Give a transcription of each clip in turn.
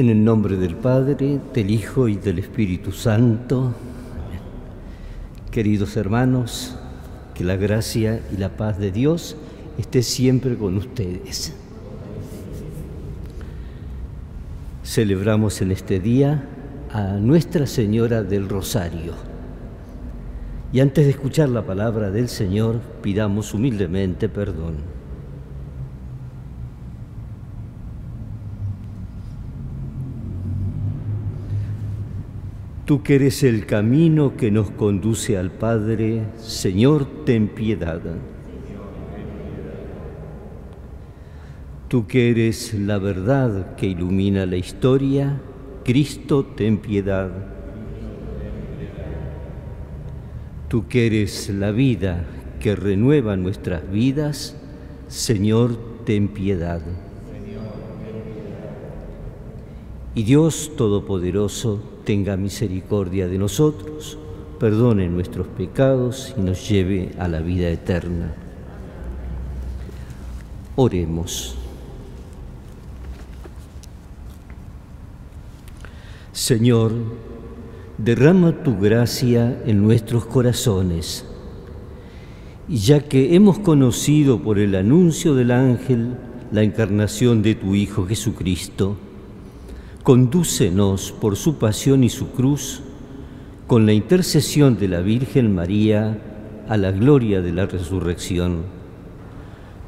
En el nombre del Padre, del Hijo y del Espíritu Santo. Queridos hermanos, que la gracia y la paz de Dios esté siempre con ustedes. Celebramos en este día a Nuestra Señora del Rosario. Y antes de escuchar la palabra del Señor, pidamos humildemente perdón. Tú que eres el camino que nos conduce al Padre, Señor, ten piedad. Tú que eres la verdad que ilumina la historia, Cristo, ten piedad. Tú que eres la vida que renueva nuestras vidas, Señor, ten piedad. Y Dios Todopoderoso, tenga misericordia de nosotros, perdone nuestros pecados y nos lleve a la vida eterna. Oremos. Señor, derrama tu gracia en nuestros corazones, y ya que hemos conocido por el anuncio del ángel la encarnación de tu Hijo Jesucristo, condúcenos por su pasión y su cruz, con la intercesión de la Virgen María, a la gloria de la resurrección.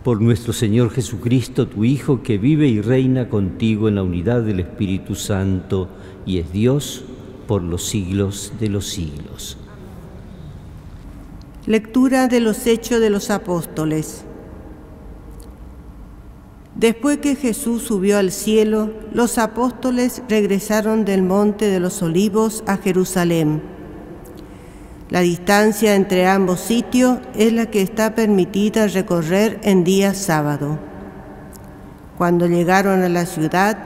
Por nuestro Señor Jesucristo, tu Hijo, que vive y reina contigo en la unidad del Espíritu Santo y es Dios por los siglos de los siglos. Lectura de los Hechos de los Apóstoles. Después que Jesús subió al cielo, los apóstoles regresaron del monte de los olivos a Jerusalén. La distancia entre ambos sitios es la que está permitida recorrer en día sábado. Cuando llegaron a la ciudad,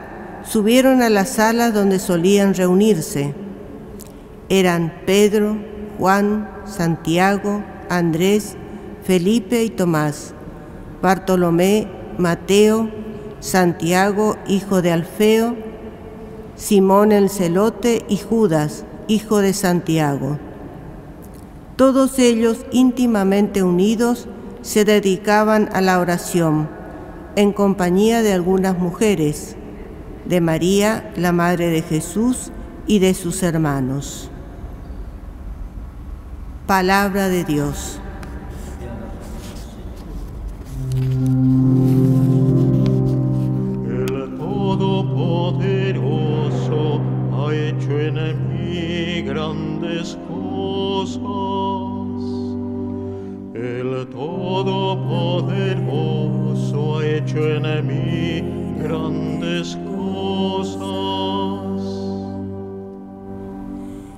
subieron a la sala donde solían reunirse. Eran Pedro, Juan, Santiago, Andrés, Felipe y Tomás, Bartolomé, Mateo, Santiago, hijo de Alfeo, Simón el celote y Judas, hijo de Santiago. Todos ellos íntimamente unidos se dedicaban a la oración en compañía de algunas mujeres, de María, la Madre de Jesús, y de sus hermanos. Palabra de Dios.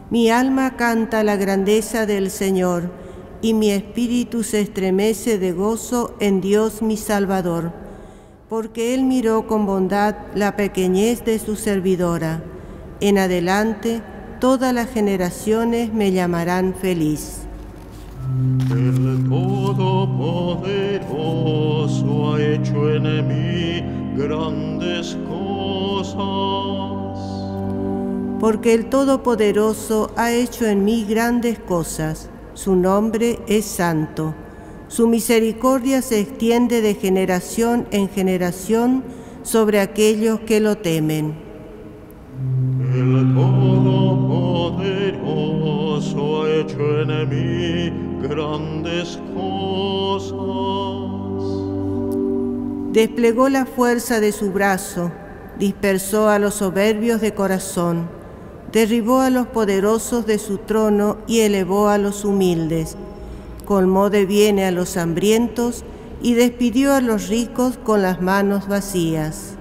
Mi alma canta la grandeza del Señor, y mi espíritu se estremece de gozo en Dios mi Salvador, porque Él miró con bondad la pequeñez de su servidora. En adelante, todas las generaciones me llamarán feliz. El Todopoderoso ha hecho en mí grandes cosas. Porque el Todopoderoso ha hecho en mí grandes cosas. Su nombre es santo. Su misericordia se extiende de generación en generación sobre aquellos que lo temen. El Todopoderoso ha hecho en mí grandes cosas. Desplegó la fuerza de su brazo, dispersó a los soberbios de corazón, derribó a los poderosos de su trono y elevó a los humildes, colmó de bienes a los hambrientos y despidió a los ricos con las manos vacías.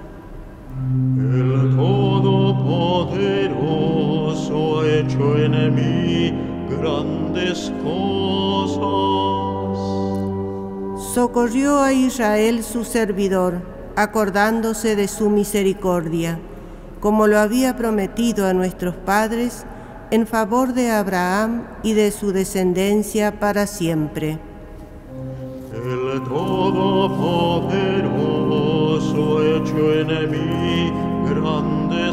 El Todopoderoso ha hecho en mí grandes cosas. Socorrió a Israel su servidor, acordándose de su misericordia, como lo había prometido a nuestros padres, en favor de Abraham y de su descendencia para siempre. El Todopoderoso hecho en mí grandes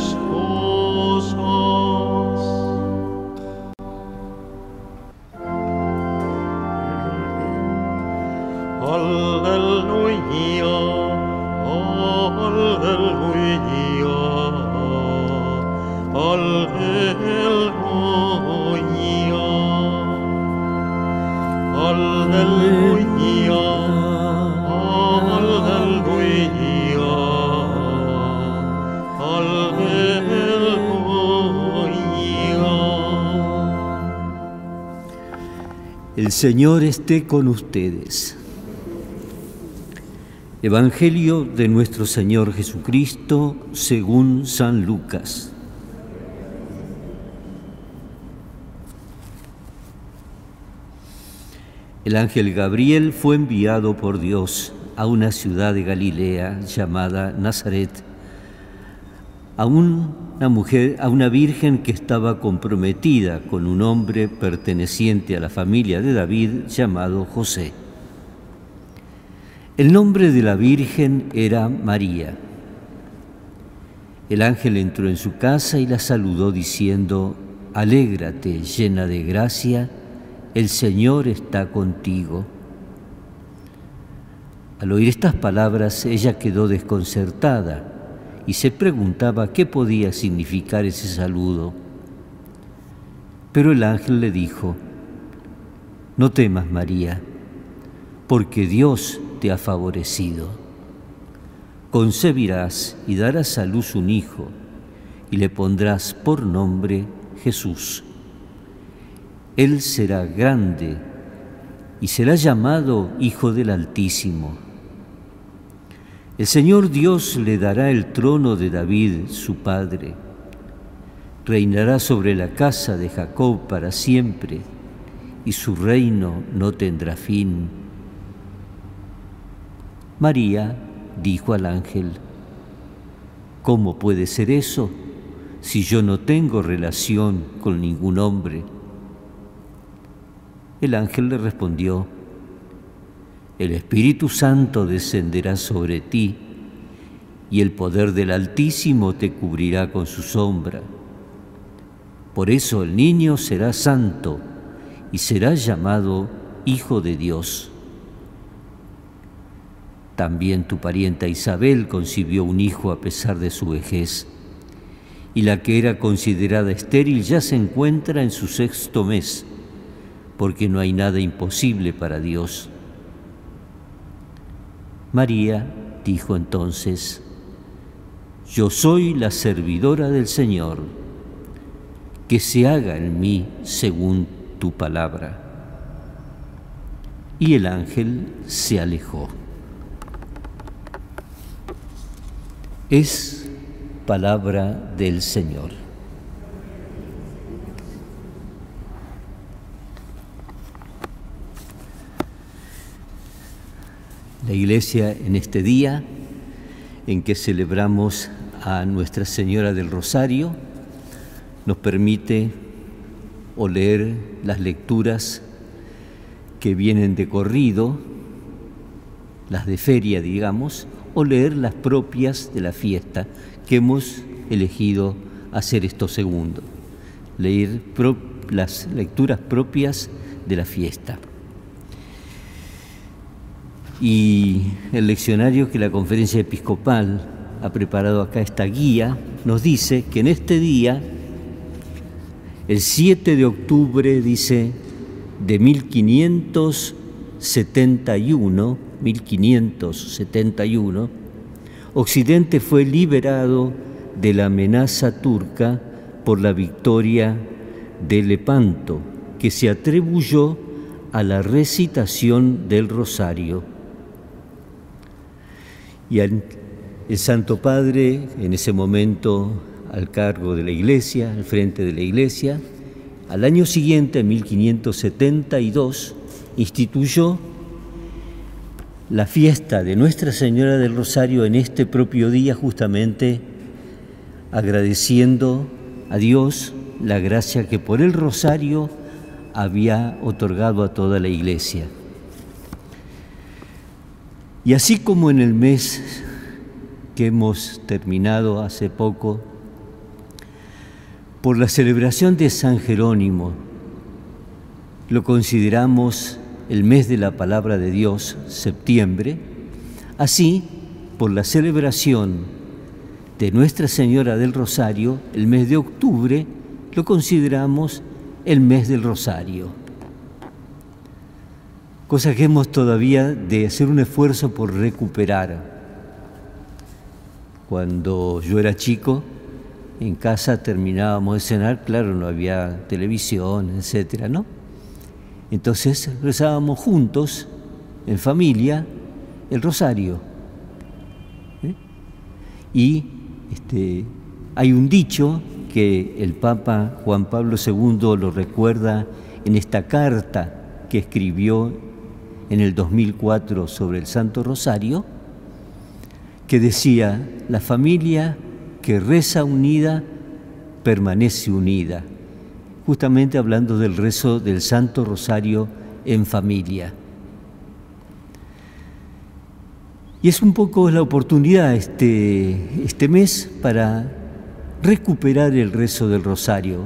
Señor esté con ustedes. Evangelio de nuestro Señor Jesucristo según San Lucas. El ángel Gabriel fue enviado por Dios a una ciudad de Galilea llamada Nazaret, a una mujer, a una virgen que estaba comprometida con un hombre perteneciente a la familia de David llamado José. El nombre de la Virgen era María. El ángel entró en su casa y la saludó diciendo, Alégrate llena de gracia, el Señor está contigo. Al oír estas palabras ella quedó desconcertada y se preguntaba qué podía significar ese saludo. Pero el ángel le dijo, No temas María, porque Dios te ha favorecido. Concebirás y darás a luz un hijo, y le pondrás por nombre Jesús. Él será grande y será llamado Hijo del Altísimo. El Señor Dios le dará el trono de David, su padre. Reinará sobre la casa de Jacob para siempre, y su reino no tendrá fin María dijo al ángel, ¿cómo puede ser eso si yo no tengo relación con ningún hombre? El ángel le respondió, el Espíritu Santo descenderá sobre ti y el poder del Altísimo te cubrirá con su sombra. Por eso el niño será santo y será llamado Hijo de Dios. También tu parienta Isabel concibió un hijo a pesar de su vejez, y la que era considerada estéril ya se encuentra en su sexto mes, porque no hay nada imposible para Dios. María dijo entonces, Yo soy la servidora del Señor, que se haga en mí según tu palabra. Y el ángel se alejó. es palabra del Señor. La iglesia en este día en que celebramos a Nuestra Señora del Rosario nos permite o leer las lecturas que vienen de corrido, las de feria, digamos, o leer las propias de la fiesta, que hemos elegido hacer esto segundo, leer las lecturas propias de la fiesta. Y el leccionario que la conferencia episcopal ha preparado acá, esta guía, nos dice que en este día, el 7 de octubre, dice, de 1571, 1571, Occidente fue liberado de la amenaza turca por la victoria de Lepanto, que se atribuyó a la recitación del rosario. Y el Santo Padre, en ese momento al cargo de la iglesia, al frente de la iglesia, al año siguiente, en 1572, instituyó la fiesta de Nuestra Señora del Rosario en este propio día justamente agradeciendo a Dios la gracia que por el Rosario había otorgado a toda la iglesia. Y así como en el mes que hemos terminado hace poco, por la celebración de San Jerónimo, lo consideramos el mes de la palabra de Dios, septiembre, así por la celebración de Nuestra Señora del Rosario, el mes de octubre lo consideramos el mes del rosario. Cosa que hemos todavía de hacer un esfuerzo por recuperar. Cuando yo era chico, en casa terminábamos de cenar, claro, no había televisión, etcétera, ¿no? Entonces rezábamos juntos, en familia, el rosario. ¿eh? Y este, hay un dicho que el Papa Juan Pablo II lo recuerda en esta carta que escribió en el 2004 sobre el Santo Rosario, que decía, la familia que reza unida permanece unida, justamente hablando del rezo del Santo Rosario en familia. Y es un poco la oportunidad este, este mes para recuperar el rezo del rosario,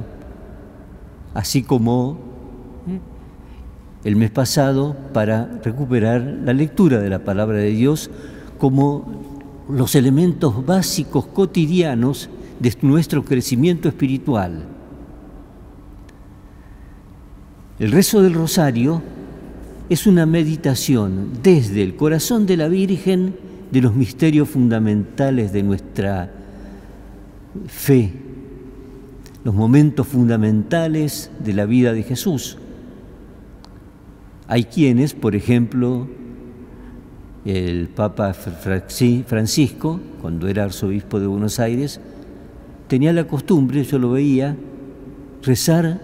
así como. El mes pasado para recuperar la lectura de la palabra de Dios como los elementos básicos cotidianos de nuestro crecimiento espiritual. El rezo del rosario es una meditación desde el corazón de la Virgen de los misterios fundamentales de nuestra fe, los momentos fundamentales de la vida de Jesús. Hay quienes, por ejemplo, el Papa Francisco, cuando era arzobispo de Buenos Aires, tenía la costumbre, yo lo veía, rezar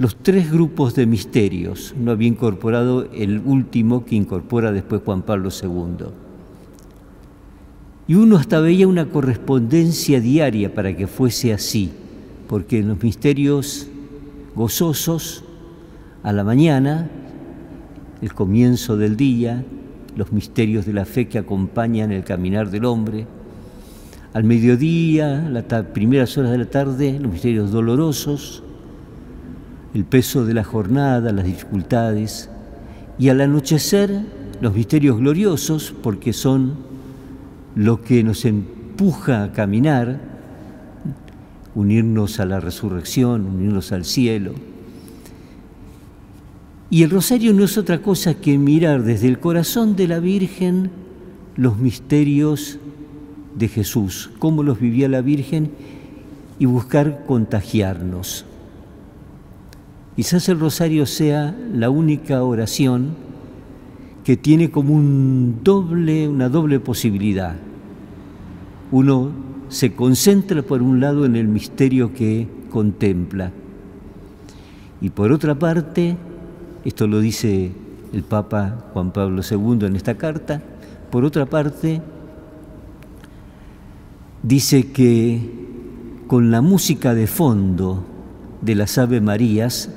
los tres grupos de misterios. No había incorporado el último que incorpora después Juan Pablo II. Y uno hasta veía una correspondencia diaria para que fuese así, porque en los misterios gozosos, a la mañana, el comienzo del día, los misterios de la fe que acompañan el caminar del hombre. Al mediodía, las primeras horas de la tarde, los misterios dolorosos, el peso de la jornada, las dificultades. Y al anochecer, los misterios gloriosos, porque son lo que nos empuja a caminar, unirnos a la resurrección, unirnos al cielo y el rosario no es otra cosa que mirar desde el corazón de la Virgen los misterios de Jesús, cómo los vivía la Virgen y buscar contagiarnos. Quizás el rosario sea la única oración que tiene como un doble, una doble posibilidad. Uno se concentra por un lado en el misterio que contempla y por otra parte esto lo dice el Papa Juan Pablo II en esta carta. Por otra parte, dice que con la música de fondo de las Ave Marías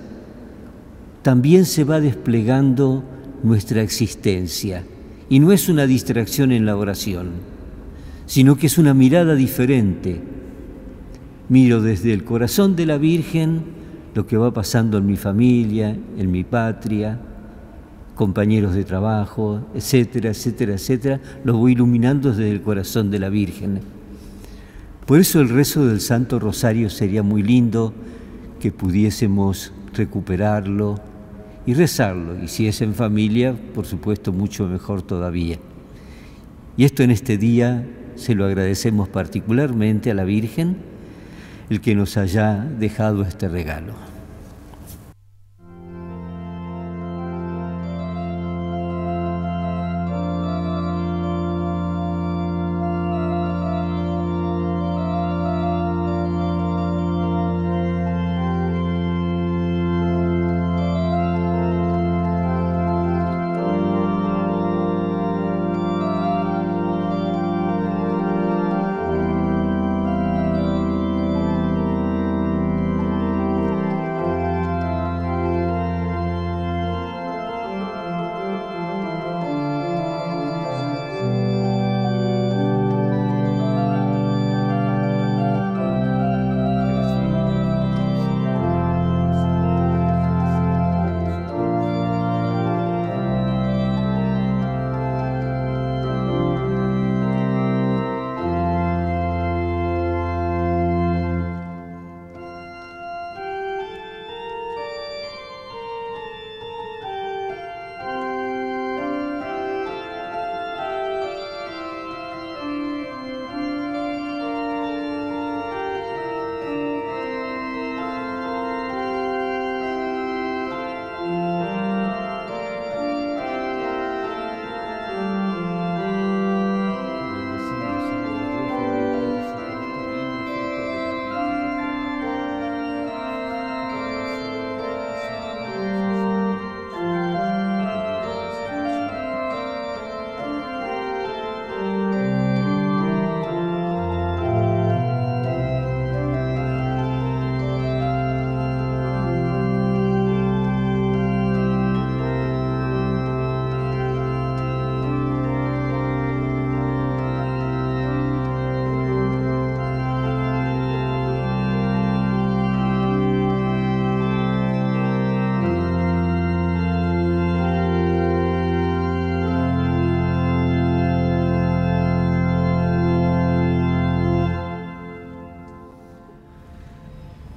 también se va desplegando nuestra existencia. Y no es una distracción en la oración, sino que es una mirada diferente. Miro desde el corazón de la Virgen lo que va pasando en mi familia, en mi patria, compañeros de trabajo, etcétera, etcétera, etcétera, lo voy iluminando desde el corazón de la Virgen. Por eso el rezo del Santo Rosario sería muy lindo que pudiésemos recuperarlo y rezarlo, y si es en familia, por supuesto, mucho mejor todavía. Y esto en este día se lo agradecemos particularmente a la Virgen, el que nos haya dejado este regalo.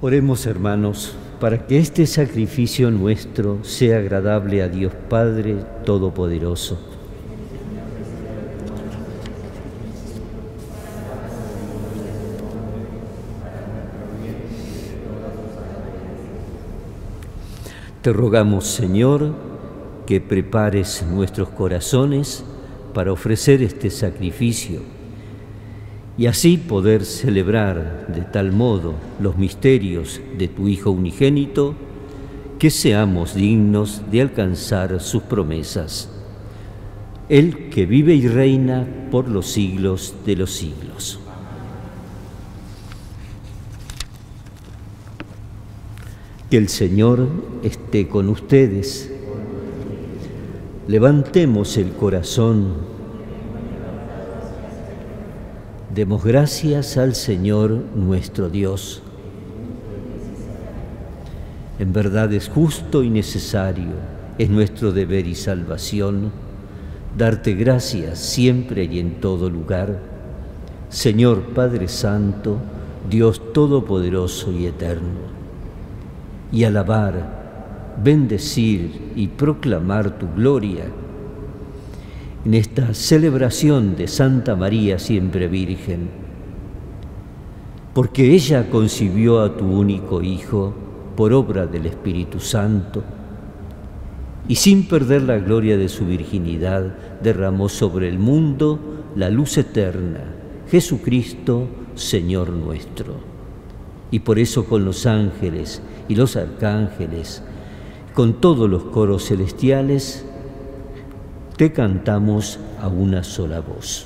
Oremos hermanos, para que este sacrificio nuestro sea agradable a Dios Padre Todopoderoso. Te rogamos, Señor, que prepares nuestros corazones para ofrecer este sacrificio y así poder celebrar de tal modo los misterios de tu Hijo unigénito, que seamos dignos de alcanzar sus promesas. Él que vive y reina por los siglos de los siglos. Que el Señor esté con ustedes. Levantemos el corazón Demos gracias al Señor nuestro Dios. En verdad es justo y necesario, es nuestro deber y salvación, darte gracias siempre y en todo lugar, Señor Padre Santo, Dios Todopoderoso y Eterno, y alabar, bendecir y proclamar tu gloria en esta celebración de Santa María siempre Virgen, porque ella concibió a tu único Hijo por obra del Espíritu Santo, y sin perder la gloria de su virginidad derramó sobre el mundo la luz eterna, Jesucristo, Señor nuestro. Y por eso con los ángeles y los arcángeles, con todos los coros celestiales, te cantamos a una sola voz.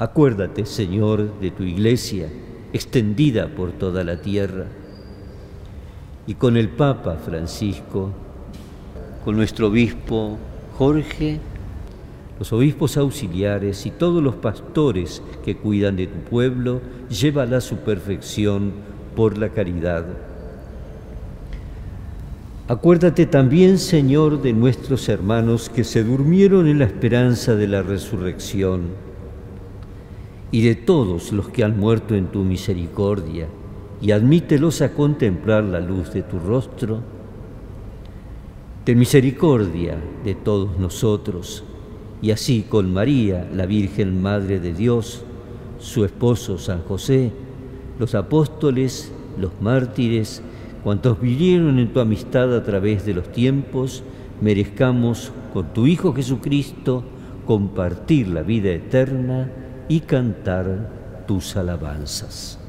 Acuérdate, Señor, de tu iglesia extendida por toda la tierra y con el Papa Francisco, con nuestro obispo Jorge, los obispos auxiliares y todos los pastores que cuidan de tu pueblo, llévala a su perfección por la caridad. Acuérdate también, Señor, de nuestros hermanos que se durmieron en la esperanza de la resurrección y de todos los que han muerto en tu misericordia, y admítelos a contemplar la luz de tu rostro. Ten misericordia de todos nosotros, y así con María, la Virgen Madre de Dios, su esposo San José, los apóstoles, los mártires, cuantos vivieron en tu amistad a través de los tiempos, merezcamos con tu Hijo Jesucristo compartir la vida eterna y cantar tus alabanzas.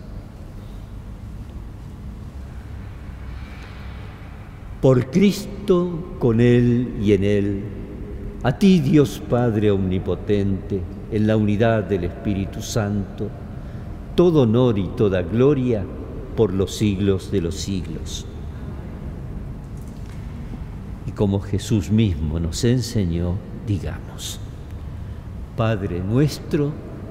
Por Cristo, con Él y en Él, a ti Dios Padre Omnipotente, en la unidad del Espíritu Santo, todo honor y toda gloria por los siglos de los siglos. Y como Jesús mismo nos enseñó, digamos, Padre nuestro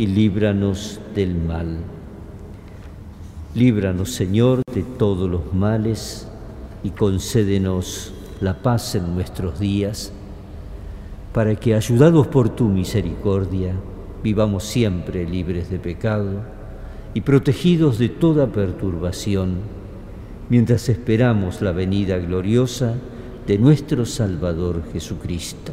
y líbranos del mal. Líbranos, Señor, de todos los males y concédenos la paz en nuestros días, para que, ayudados por tu misericordia, vivamos siempre libres de pecado y protegidos de toda perturbación, mientras esperamos la venida gloriosa de nuestro Salvador Jesucristo.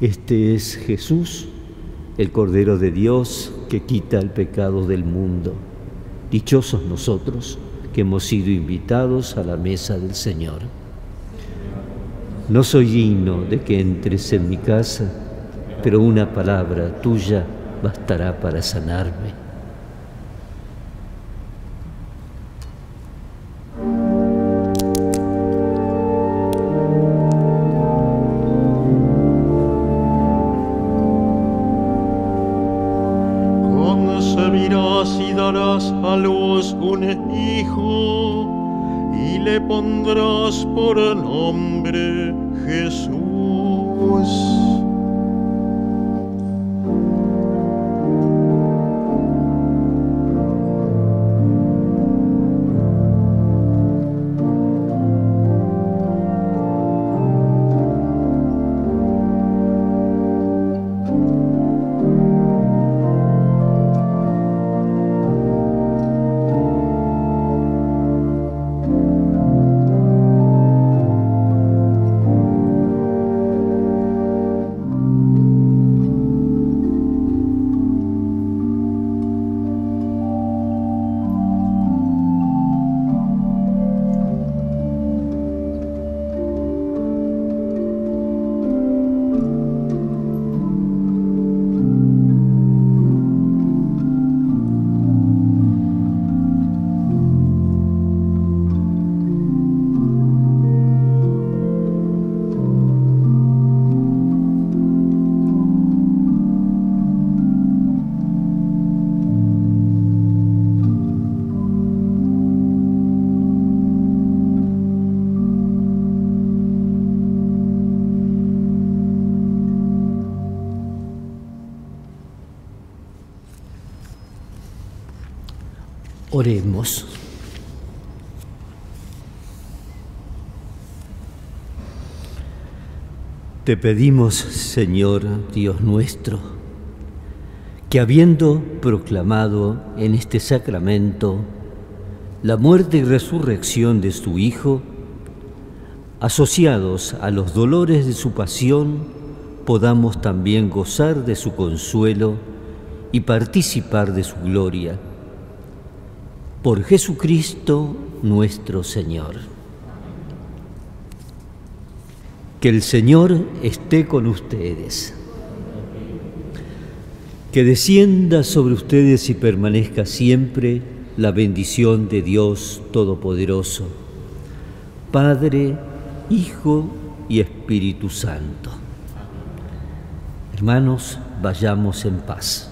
Este es Jesús, el Cordero de Dios que quita el pecado del mundo. Dichosos nosotros que hemos sido invitados a la mesa del Señor. No soy digno de que entres en mi casa, pero una palabra tuya bastará para sanarme. genommen Te pedimos, Señor Dios nuestro, que habiendo proclamado en este sacramento la muerte y resurrección de su Hijo, asociados a los dolores de su pasión, podamos también gozar de su consuelo y participar de su gloria. Por Jesucristo nuestro Señor. Que el Señor esté con ustedes. Que descienda sobre ustedes y permanezca siempre la bendición de Dios Todopoderoso, Padre, Hijo y Espíritu Santo. Hermanos, vayamos en paz.